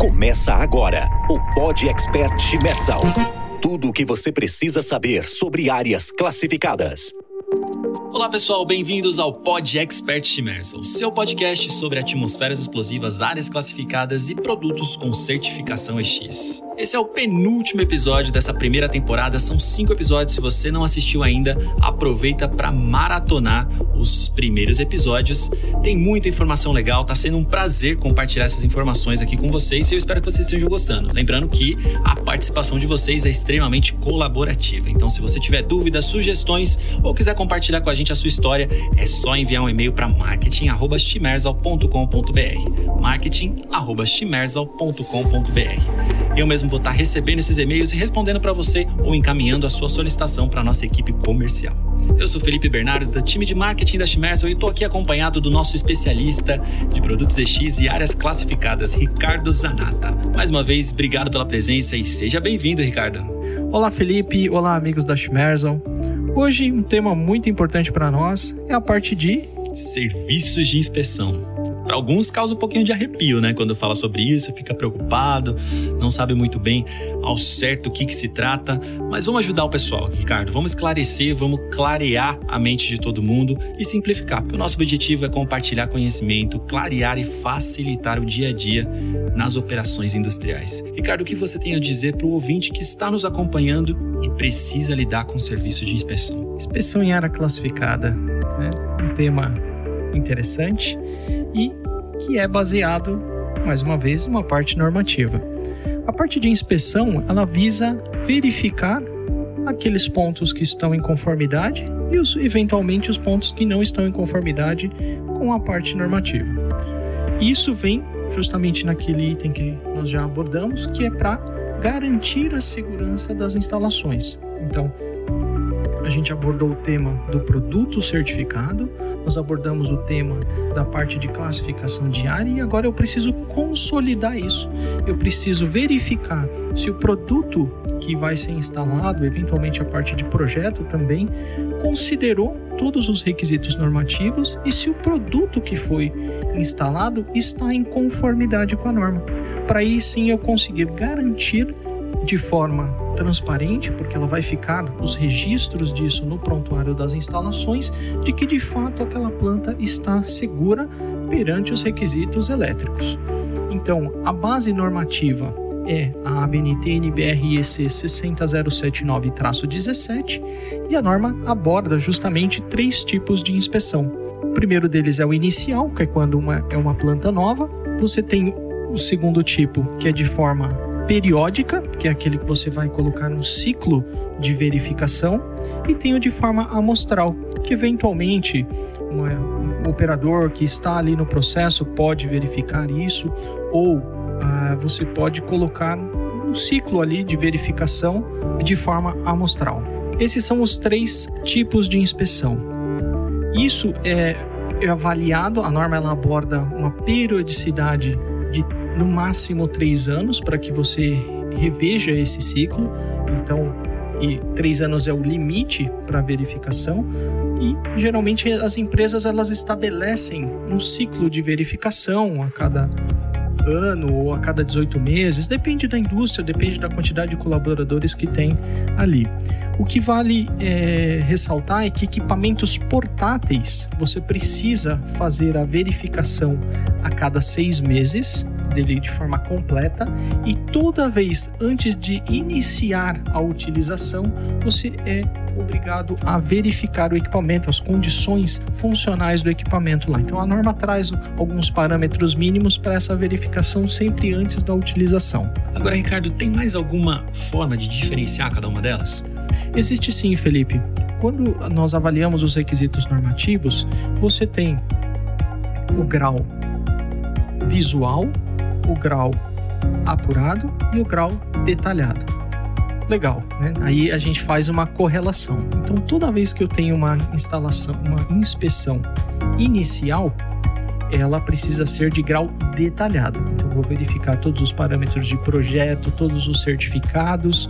Começa agora o Pod Expert Chimersal. Tudo o que você precisa saber sobre áreas classificadas. Olá pessoal, bem-vindos ao Pod Expert Chimersal, seu podcast sobre atmosferas explosivas, áreas classificadas e produtos com certificação EX. Esse é o penúltimo episódio dessa primeira temporada, são cinco episódios. Se você não assistiu ainda, aproveita para maratonar os primeiros episódios. Tem muita informação legal, tá sendo um prazer compartilhar essas informações aqui com vocês e eu espero que vocês estejam gostando. Lembrando que a participação de vocês é extremamente colaborativa. Então, se você tiver dúvidas, sugestões ou quiser compartilhar com a gente a sua história, é só enviar um e-mail para marketing@chimersal.com.br. marketing@chimersal.com.br. Eu mesmo vou estar recebendo esses e-mails e respondendo para você ou encaminhando a sua solicitação para nossa equipe comercial. Eu sou Felipe Bernardo, do time de marketing da Chimersal e estou aqui acompanhado do nosso especialista de produtos EX e áreas classificadas, Ricardo Zanata. Mais uma vez, obrigado pela presença e seja bem-vindo, Ricardo. Olá, Felipe. Olá, amigos da Chimersal. Hoje, um tema muito importante para nós é a parte de serviços de inspeção. Para alguns causa um pouquinho de arrepio, né? Quando fala sobre isso, fica preocupado, não sabe muito bem ao certo o que, que se trata. Mas vamos ajudar o pessoal, Ricardo. Vamos esclarecer, vamos clarear a mente de todo mundo e simplificar, porque o nosso objetivo é compartilhar conhecimento, clarear e facilitar o dia a dia nas operações industriais. Ricardo, o que você tem a dizer para o ouvinte que está nos acompanhando e precisa lidar com o serviço de inspeção? Inspeção em área classificada, né? Um tema interessante e que é baseado, mais uma vez, numa parte normativa. A parte de inspeção, ela visa verificar aqueles pontos que estão em conformidade e os, eventualmente os pontos que não estão em conformidade com a parte normativa. Isso vem justamente naquele item que nós já abordamos, que é para garantir a segurança das instalações. Então, a gente abordou o tema do produto certificado, nós abordamos o tema da parte de classificação diária e agora eu preciso consolidar isso. Eu preciso verificar se o produto que vai ser instalado, eventualmente a parte de projeto também, considerou todos os requisitos normativos e se o produto que foi instalado está em conformidade com a norma. Para aí sim eu conseguir garantir de forma transparente, porque ela vai ficar os registros disso no prontuário das instalações, de que de fato aquela planta está segura perante os requisitos elétricos. Então, a base normativa é a ABNT NBREC 60079-17 e a norma aborda justamente três tipos de inspeção. O primeiro deles é o inicial, que é quando uma, é uma planta nova. Você tem o segundo tipo, que é de forma periódica, que é aquele que você vai colocar no ciclo de verificação, e tem o de forma amostral, que eventualmente um operador que está ali no processo pode verificar isso, ou ah, você pode colocar um ciclo ali de verificação de forma amostral. Esses são os três tipos de inspeção. Isso é, é avaliado, a norma ela aborda uma periodicidade no máximo três anos para que você reveja esse ciclo. Então, e três anos é o limite para verificação. E geralmente as empresas elas estabelecem um ciclo de verificação a cada ano ou a cada 18 meses, depende da indústria, depende da quantidade de colaboradores que tem ali. O que vale é, ressaltar é que equipamentos portáteis você precisa fazer a verificação a cada seis meses dele de forma completa e toda vez antes de iniciar a utilização, você é obrigado a verificar o equipamento, as condições funcionais do equipamento lá. Então a norma traz alguns parâmetros mínimos para essa verificação sempre antes da utilização. Agora, Ricardo, tem mais alguma forma de diferenciar cada uma delas? Existe sim, Felipe. Quando nós avaliamos os requisitos normativos, você tem o grau visual o grau apurado e o grau detalhado. Legal, né? Aí a gente faz uma correlação. Então, toda vez que eu tenho uma instalação, uma inspeção inicial, ela precisa ser de grau detalhado. Então, vou verificar todos os parâmetros de projeto, todos os certificados,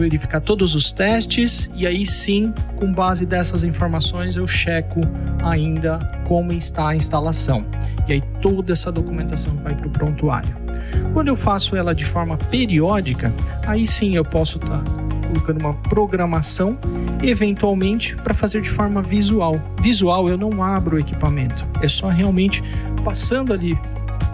verificar todos os testes e aí sim, com base dessas informações, eu checo ainda como está a instalação. E aí toda essa documentação vai para o prontuário. Quando eu faço ela de forma periódica, aí sim eu posso estar tá colocando uma programação, eventualmente para fazer de forma visual. Visual eu não abro o equipamento, é só realmente passando ali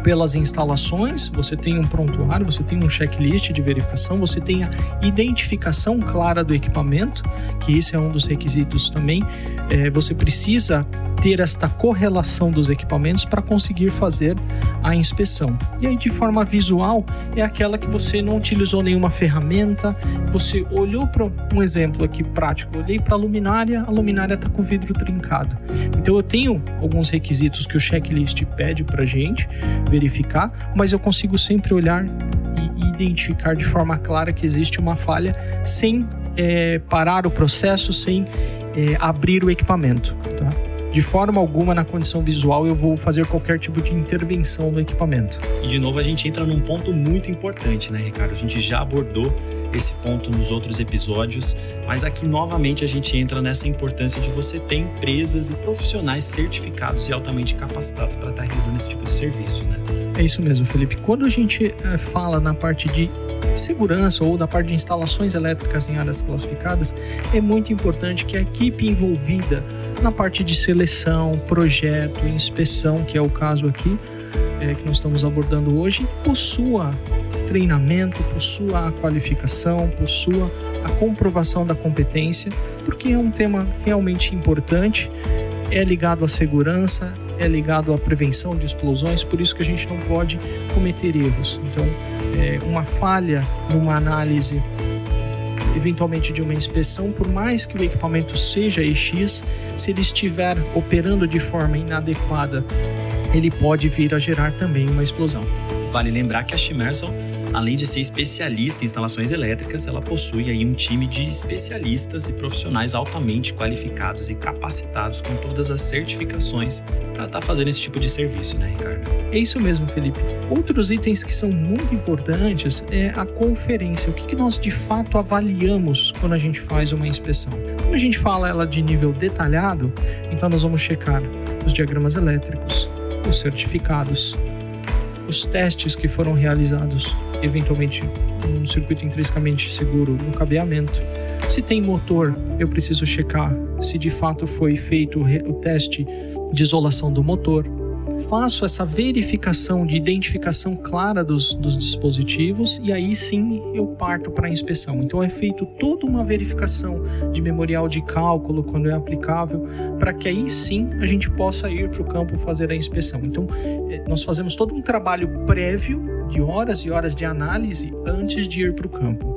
pelas instalações, você tem um prontuário, você tem um checklist de verificação, você tem a identificação clara do equipamento, que isso é um dos requisitos também. É, você precisa ter esta correlação dos equipamentos para conseguir fazer a inspeção. E aí, de forma visual, é aquela que você não utilizou nenhuma ferramenta, você olhou para um exemplo aqui prático, olhei para a luminária, a luminária está com o vidro trincado. Então, eu tenho alguns requisitos que o checklist pede para gente verificar, mas eu consigo sempre olhar e identificar de forma clara que existe uma falha sem é, parar o processo, sem é, abrir o equipamento. Tá? De forma alguma, na condição visual, eu vou fazer qualquer tipo de intervenção no equipamento. E de novo, a gente entra num ponto muito importante, né, Ricardo? A gente já abordou esse ponto nos outros episódios, mas aqui novamente a gente entra nessa importância de você ter empresas e profissionais certificados e altamente capacitados para estar realizando esse tipo de serviço, né? É isso mesmo, Felipe. Quando a gente é, fala na parte de segurança ou da parte de instalações elétricas em áreas classificadas, é muito importante que a equipe envolvida na parte de seleção, projeto, inspeção, que é o caso aqui é, que nós estamos abordando hoje, possua treinamento, possua a qualificação, possua a comprovação da competência, porque é um tema realmente importante, é ligado à segurança, é ligado à prevenção de explosões, por isso que a gente não pode cometer erros. Então, é, uma falha numa análise eventualmente de uma inspeção, por mais que o equipamento seja EX, se ele estiver operando de forma inadequada, ele pode vir a gerar também uma explosão. Vale lembrar que a Shimerson Além de ser especialista em instalações elétricas, ela possui aí um time de especialistas e profissionais altamente qualificados e capacitados com todas as certificações para estar tá fazendo esse tipo de serviço, né, Ricardo? É isso mesmo, Felipe. Outros itens que são muito importantes é a conferência. O que, que nós de fato avaliamos quando a gente faz uma inspeção? Quando a gente fala ela de nível detalhado, então nós vamos checar os diagramas elétricos, os certificados, os testes que foram realizados eventualmente um circuito intrinsecamente seguro no cabeamento. Se tem motor, eu preciso checar se de fato foi feito o teste de isolação do motor faço essa verificação de identificação clara dos, dos dispositivos e aí sim eu parto para a inspeção. Então é feito toda uma verificação de memorial de cálculo quando é aplicável, para que aí sim a gente possa ir para o campo fazer a inspeção. Então é, nós fazemos todo um trabalho prévio de horas e horas de análise antes de ir para o campo.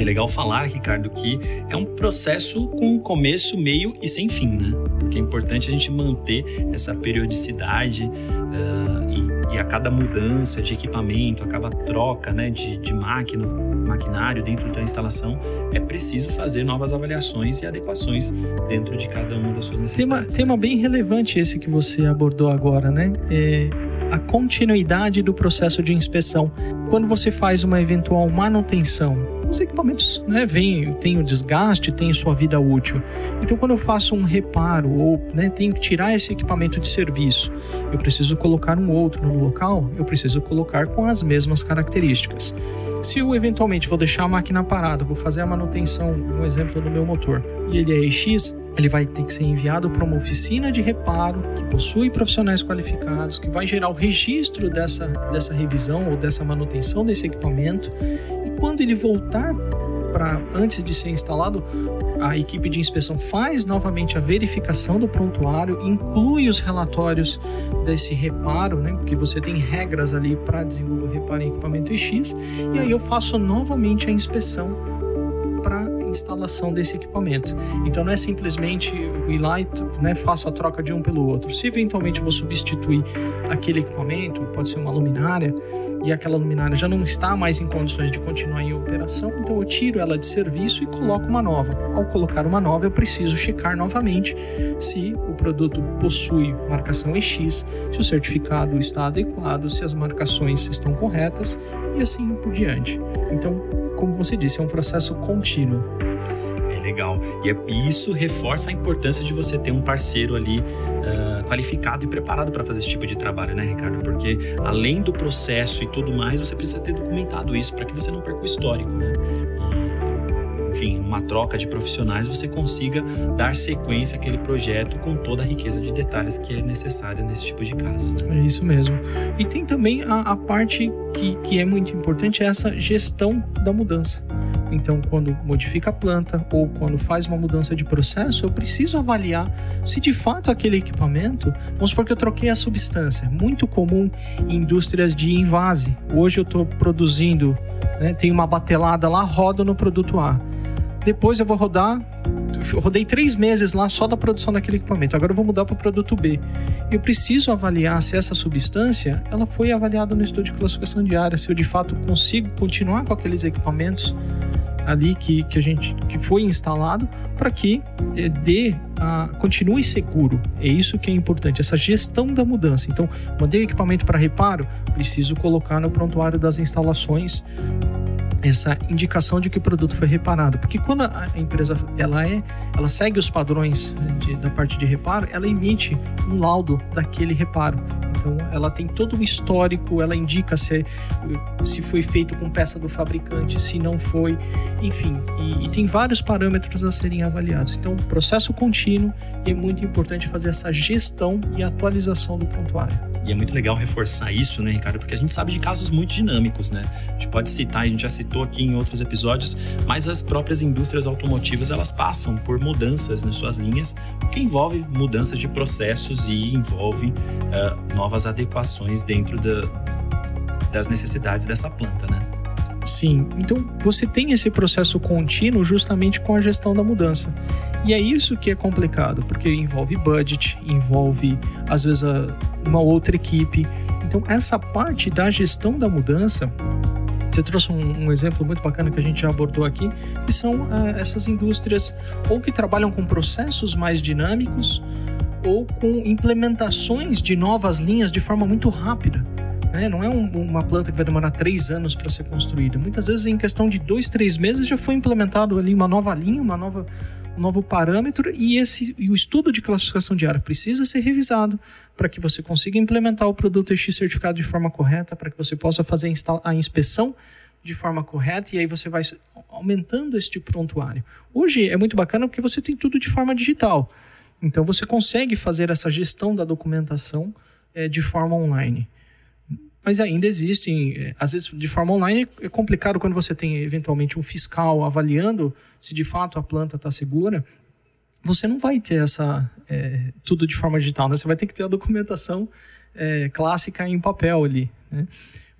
E é legal falar, Ricardo, que é um processo com começo, meio e sem fim, né? Porque é importante a gente manter essa periodicidade uh, e, e, a cada mudança de equipamento, a cada troca né, de, de máquina, maquinário dentro da instalação, é preciso fazer novas avaliações e adequações dentro de cada uma das suas necessidades. Tema, tema bem relevante esse que você abordou agora, né? É a continuidade do processo de inspeção. Quando você faz uma eventual manutenção os equipamentos né, vêm, tem o desgaste, tem sua vida útil. Então, quando eu faço um reparo ou né, tenho que tirar esse equipamento de serviço, eu preciso colocar um outro no local, eu preciso colocar com as mesmas características. Se eu eventualmente vou deixar a máquina parada, vou fazer a manutenção, um exemplo do meu motor, e ele é EX, ele vai ter que ser enviado para uma oficina de reparo que possui profissionais qualificados, que vai gerar o registro dessa, dessa revisão ou dessa manutenção desse equipamento quando ele voltar para antes de ser instalado, a equipe de inspeção faz novamente a verificação do prontuário, inclui os relatórios desse reparo, né? Porque você tem regras ali para desenvolver reparo em equipamento X, e aí eu faço novamente a inspeção instalação desse equipamento. Então não é simplesmente ir lá e né, faço a troca de um pelo outro. Se eventualmente vou substituir aquele equipamento, pode ser uma luminária, e aquela luminária já não está mais em condições de continuar em operação, então eu tiro ela de serviço e coloco uma nova. Ao colocar uma nova, eu preciso checar novamente se o produto possui marcação EX, se o certificado está adequado, se as marcações estão corretas e assim por diante. Então, como você disse, é um processo contínuo. É legal. E, é, isso reforça a importância de você ter um parceiro ali uh, qualificado e preparado para fazer esse tipo de trabalho, né, Ricardo? Porque além do processo e tudo mais, você precisa ter documentado isso para que você não perca o histórico, né? Enfim, uma troca de profissionais, você consiga dar sequência àquele projeto com toda a riqueza de detalhes que é necessária nesse tipo de casos. Né? É isso mesmo. E tem também a, a parte que, que é muito importante, é essa gestão da mudança. Então, quando modifica a planta ou quando faz uma mudança de processo, eu preciso avaliar se de fato aquele equipamento, vamos supor que eu troquei a substância, muito comum em indústrias de invase. Hoje eu estou produzindo, né, tem uma batelada lá, roda no produto A. Depois eu vou rodar. Eu rodei três meses lá só da produção daquele equipamento. Agora eu vou mudar para o produto B. Eu preciso avaliar se essa substância ela foi avaliada no estudo de classificação de área, se eu de fato consigo continuar com aqueles equipamentos ali que, que a gente que foi instalado para que é, dê a, continue seguro. É isso que é importante, essa gestão da mudança. Então, mandei o equipamento para reparo, preciso colocar no prontuário das instalações essa indicação de que o produto foi reparado, porque quando a empresa ela é, ela segue os padrões de, da parte de reparo, ela emite um laudo daquele reparo. Então, ela tem todo o histórico, ela indica se, se foi feito com peça do fabricante, se não foi, enfim. E, e tem vários parâmetros a serem avaliados. Então, processo contínuo e é muito importante fazer essa gestão e atualização do prontuário. E é muito legal reforçar isso, né, Ricardo? Porque a gente sabe de casos muito dinâmicos, né? A gente pode citar, a gente já citou aqui em outros episódios, mas as próprias indústrias automotivas elas passam por mudanças nas suas linhas, o que envolve mudanças de processos e envolve uh, novas adequações dentro da, das necessidades dessa planta, né? Sim, então você tem esse processo contínuo justamente com a gestão da mudança. E é isso que é complicado, porque envolve budget, envolve às vezes uma outra equipe. Então, essa parte da gestão da mudança, você trouxe um, um exemplo muito bacana que a gente já abordou aqui, que são uh, essas indústrias ou que trabalham com processos mais dinâmicos ou com implementações de novas linhas de forma muito rápida. Né? Não é um, uma planta que vai demorar três anos para ser construída. Muitas vezes, em questão de dois, três meses, já foi implementado ali uma nova linha, uma nova, novo parâmetro e, esse, e o estudo de classificação de área precisa ser revisado para que você consiga implementar o produto X certificado de forma correta, para que você possa fazer a inspeção de forma correta e aí você vai aumentando este prontuário. Hoje é muito bacana porque você tem tudo de forma digital. Então você consegue fazer essa gestão da documentação é, de forma online. Mas ainda existem, é, às vezes de forma online é complicado quando você tem eventualmente um fiscal avaliando se de fato a planta está segura. Você não vai ter essa é, tudo de forma digital, né? Você vai ter que ter a documentação é, clássica em papel ali. Né?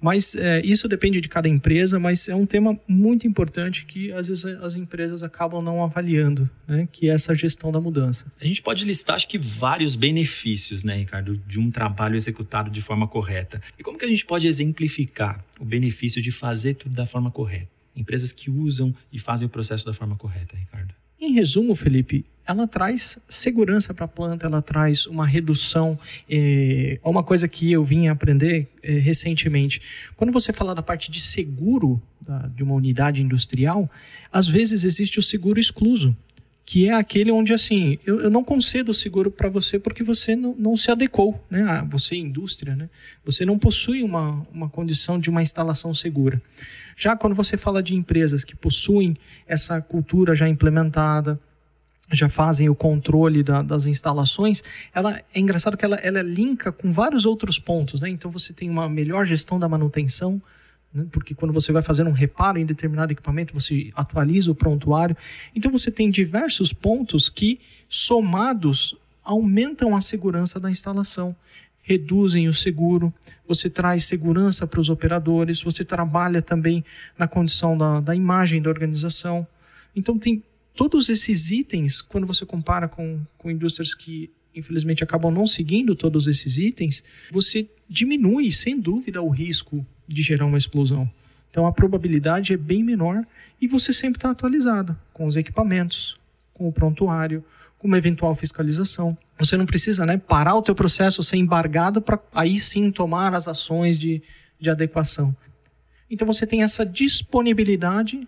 Mas é, isso depende de cada empresa, mas é um tema muito importante que às vezes as empresas acabam não avaliando, né? que é essa gestão da mudança. A gente pode listar, acho que, vários benefícios, né, Ricardo, de um trabalho executado de forma correta. E como que a gente pode exemplificar o benefício de fazer tudo da forma correta? Empresas que usam e fazem o processo da forma correta, Ricardo. Em resumo, Felipe, ela traz segurança para a planta, ela traz uma redução. É, uma coisa que eu vim aprender é, recentemente. Quando você fala da parte de seguro da, de uma unidade industrial, às vezes existe o seguro excluso que é aquele onde assim eu, eu não concedo o seguro para você porque você não, não se adequou, né? Ah, você é indústria, né? Você não possui uma, uma condição de uma instalação segura. Já quando você fala de empresas que possuem essa cultura já implementada, já fazem o controle da, das instalações, ela é engraçado que ela, ela linka com vários outros pontos, né? Então você tem uma melhor gestão da manutenção, né? porque quando você vai fazer um reparo em determinado equipamento, você atualiza o prontuário. Então você tem diversos pontos que, somados, aumentam a segurança da instalação, reduzem o seguro, você traz segurança para os operadores, você trabalha também na condição da, da imagem da organização. Então tem todos esses itens, quando você compara com, com indústrias que infelizmente acabam não seguindo todos esses itens, você diminui sem dúvida o risco de gerar uma explosão. Então a probabilidade é bem menor e você sempre está atualizado com os equipamentos, com o prontuário, com uma eventual fiscalização. Você não precisa né, parar o teu processo, ser embargado para aí sim tomar as ações de, de adequação. Então você tem essa disponibilidade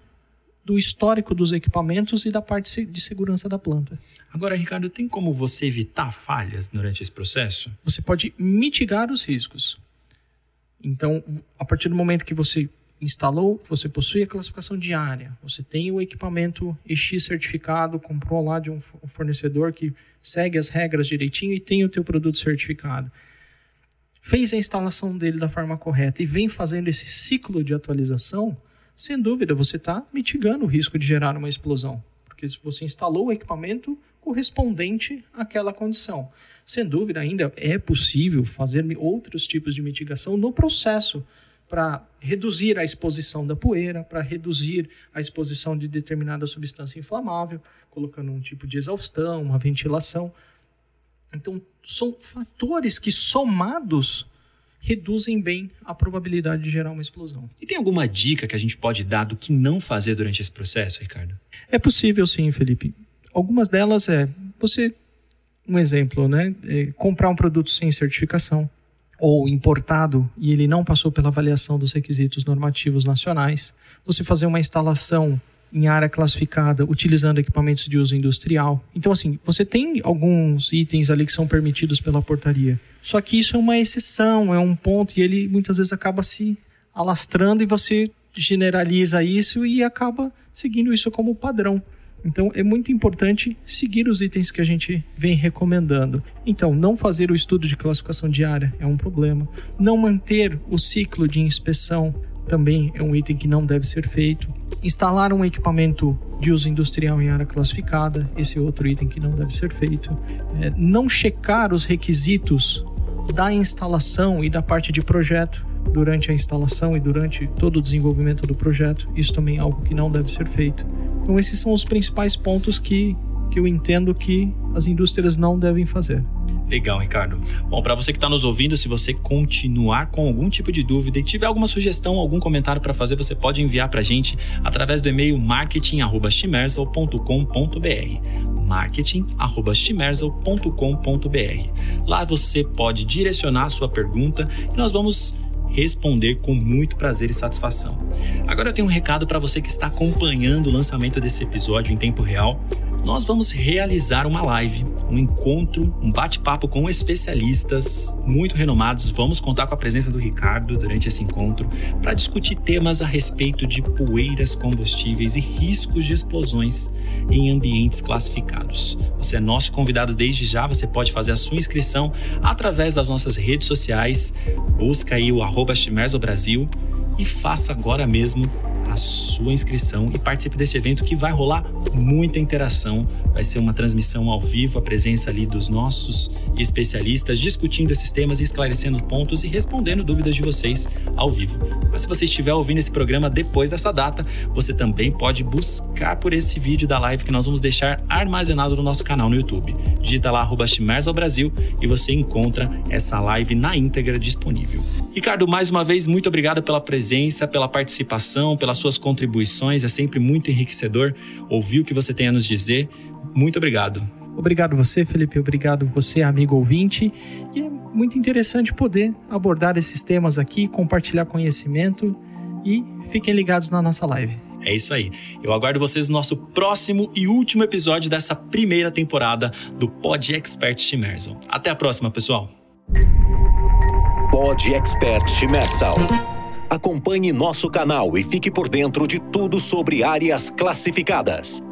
do histórico dos equipamentos e da parte de segurança da planta. Agora, Ricardo, tem como você evitar falhas durante esse processo? Você pode mitigar os riscos. Então, a partir do momento que você instalou, você possui a classificação diária, você tem o equipamento EX certificado, comprou lá de um fornecedor que segue as regras direitinho e tem o teu produto certificado. Fez a instalação dele da forma correta e vem fazendo esse ciclo de atualização, sem dúvida você está mitigando o risco de gerar uma explosão, porque você instalou o equipamento correspondente àquela condição. Sem dúvida, ainda é possível fazer outros tipos de mitigação no processo para reduzir a exposição da poeira, para reduzir a exposição de determinada substância inflamável, colocando um tipo de exaustão, uma ventilação. Então, são fatores que somados reduzem bem a probabilidade de gerar uma explosão. E tem alguma dica que a gente pode dar do que não fazer durante esse processo, Ricardo? É possível sim, Felipe. Algumas delas é você, um exemplo, né? É comprar um produto sem certificação ou importado e ele não passou pela avaliação dos requisitos normativos nacionais. Você fazer uma instalação em área classificada utilizando equipamentos de uso industrial. Então, assim, você tem alguns itens ali que são permitidos pela portaria. Só que isso é uma exceção, é um ponto, e ele muitas vezes acaba se alastrando e você generaliza isso e acaba seguindo isso como padrão. Então é muito importante seguir os itens que a gente vem recomendando. Então, não fazer o estudo de classificação diária é um problema. Não manter o ciclo de inspeção também é um item que não deve ser feito. Instalar um equipamento de uso industrial em área classificada, esse é outro item que não deve ser feito. É, não checar os requisitos da instalação e da parte de projeto durante a instalação e durante todo o desenvolvimento do projeto, isso também é algo que não deve ser feito. Então, esses são os principais pontos que, que eu entendo que as indústrias não devem fazer. Legal, Ricardo. Bom, para você que está nos ouvindo, se você continuar com algum tipo de dúvida e tiver alguma sugestão, algum comentário para fazer, você pode enviar para a gente através do e-mail marketing@chimersal.com.br marketing@chimersal.com.br. Lá você pode direcionar a sua pergunta e nós vamos responder com muito prazer e satisfação. Agora eu tenho um recado para você que está acompanhando o lançamento desse episódio em tempo real nós vamos realizar uma live, um encontro, um bate-papo com especialistas muito renomados. Vamos contar com a presença do Ricardo durante esse encontro para discutir temas a respeito de poeiras combustíveis e riscos de explosões em ambientes classificados. Você é nosso convidado desde já, você pode fazer a sua inscrição através das nossas redes sociais. Busca aí o arroba Brasil e faça agora mesmo a sua inscrição e participe desse evento que vai rolar muita interação. Vai ser uma transmissão ao vivo, a presença ali dos nossos especialistas discutindo esses temas esclarecendo pontos e respondendo dúvidas de vocês ao vivo. Mas se você estiver ouvindo esse programa depois dessa data, você também pode buscar por esse vídeo da live que nós vamos deixar armazenado no nosso canal no YouTube. Digita lá arroba Brasil e você encontra essa live na íntegra disponível. Ricardo, mais uma vez, muito obrigado pela presença, pela participação, pela suas contribuições. É sempre muito enriquecedor ouvir o que você tem a nos dizer. Muito obrigado. Obrigado você, Felipe. Obrigado você, amigo ouvinte. E é muito interessante poder abordar esses temas aqui, compartilhar conhecimento e fiquem ligados na nossa live. É isso aí. Eu aguardo vocês no nosso próximo e último episódio dessa primeira temporada do Pod Expert Chimersal. Até a próxima, pessoal. Pod Expert Chimersal. Acompanhe nosso canal e fique por dentro de tudo sobre áreas classificadas.